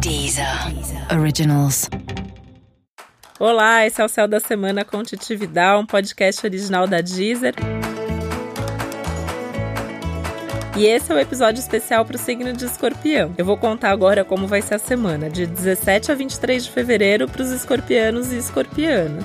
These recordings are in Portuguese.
Deezer Originals. Olá, esse é o Céu da Semana com Titividade, um podcast original da Deezer. E esse é o episódio especial para o signo de escorpião. Eu vou contar agora como vai ser a semana, de 17 a 23 de fevereiro, para os escorpianos e escorpianas.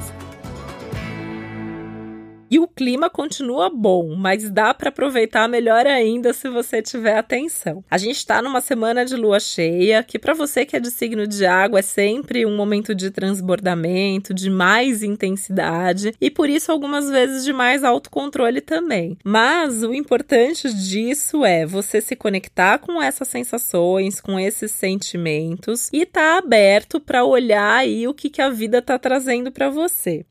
E o clima continua bom, mas dá para aproveitar melhor ainda se você tiver atenção. A gente está numa semana de lua cheia, que para você que é de signo de água é sempre um momento de transbordamento, de mais intensidade e por isso algumas vezes de mais autocontrole também. Mas o importante disso é você se conectar com essas sensações, com esses sentimentos e tá aberto para olhar aí o que, que a vida está trazendo para você.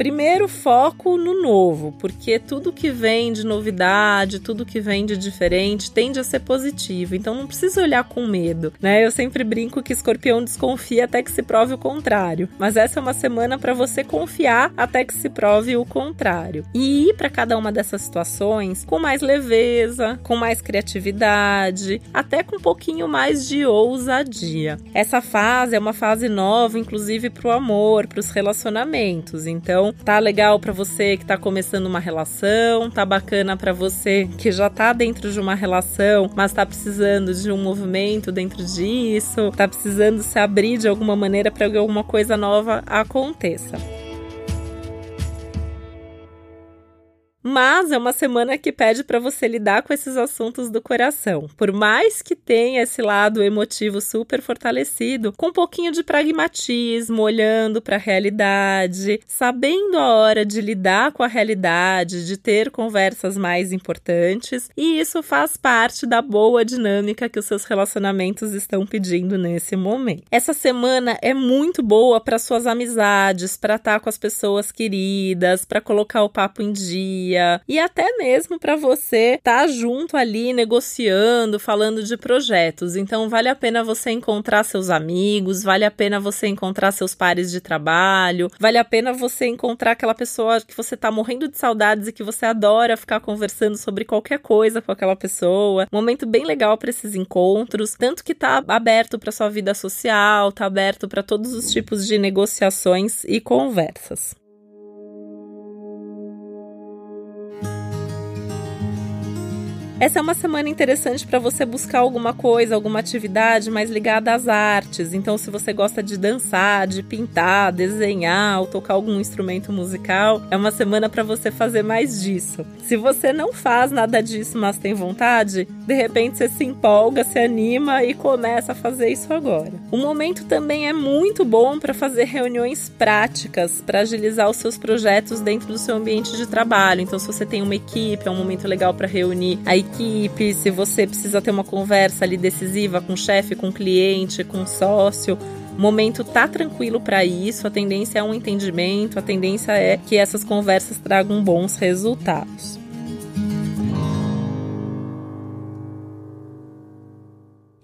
Primeiro foco no novo, porque tudo que vem de novidade, tudo que vem de diferente tende a ser positivo. Então não precisa olhar com medo, né? Eu sempre brinco que escorpião desconfia até que se prove o contrário. Mas essa é uma semana para você confiar até que se prove o contrário. E ir para cada uma dessas situações com mais leveza, com mais criatividade, até com um pouquinho mais de ousadia. Essa fase é uma fase nova, inclusive para o amor, para os relacionamentos. Então, tá legal para você que tá começando uma relação, tá bacana para você que já tá dentro de uma relação, mas tá precisando de um movimento dentro disso, tá precisando se abrir de alguma maneira para que alguma coisa nova aconteça. Mas é uma semana que pede para você lidar com esses assuntos do coração. Por mais que tenha esse lado emotivo super fortalecido, com um pouquinho de pragmatismo, olhando para a realidade, sabendo a hora de lidar com a realidade, de ter conversas mais importantes, e isso faz parte da boa dinâmica que os seus relacionamentos estão pedindo nesse momento. Essa semana é muito boa para suas amizades, para estar com as pessoas queridas, para colocar o papo em dia e até mesmo para você estar tá junto ali negociando, falando de projetos. Então vale a pena você encontrar seus amigos, vale a pena você encontrar seus pares de trabalho, vale a pena você encontrar aquela pessoa que você tá morrendo de saudades e que você adora ficar conversando sobre qualquer coisa com aquela pessoa. Momento bem legal para esses encontros, tanto que tá aberto para sua vida social, tá aberto para todos os tipos de negociações e conversas. Essa é uma semana interessante para você buscar alguma coisa, alguma atividade mais ligada às artes. Então, se você gosta de dançar, de pintar, desenhar ou tocar algum instrumento musical, é uma semana para você fazer mais disso. Se você não faz nada disso, mas tem vontade, de repente você se empolga, se anima e começa a fazer isso agora. O momento também é muito bom para fazer reuniões práticas, para agilizar os seus projetos dentro do seu ambiente de trabalho. Então, se você tem uma equipe, é um momento legal para reunir a equipe, se você precisa ter uma conversa ali decisiva com o chefe, com o cliente, com o sócio, o momento tá tranquilo para isso, a tendência é um entendimento, a tendência é que essas conversas tragam bons resultados.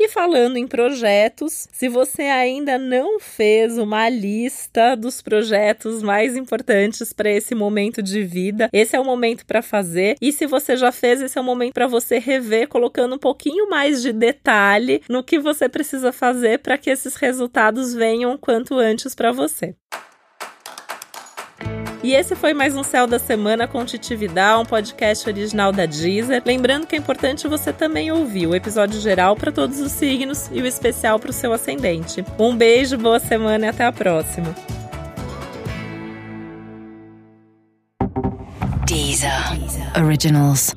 E falando em projetos, se você ainda não fez uma lista dos projetos mais importantes para esse momento de vida, esse é o momento para fazer. E se você já fez, esse é o momento para você rever, colocando um pouquinho mais de detalhe no que você precisa fazer para que esses resultados venham quanto antes para você. E esse foi mais um Céu da Semana com Titividade, um podcast original da Deezer. Lembrando que é importante você também ouvir o episódio geral para todos os signos e o especial para o seu ascendente. Um beijo, boa semana e até a próxima. Deezer, Deezer. Originals.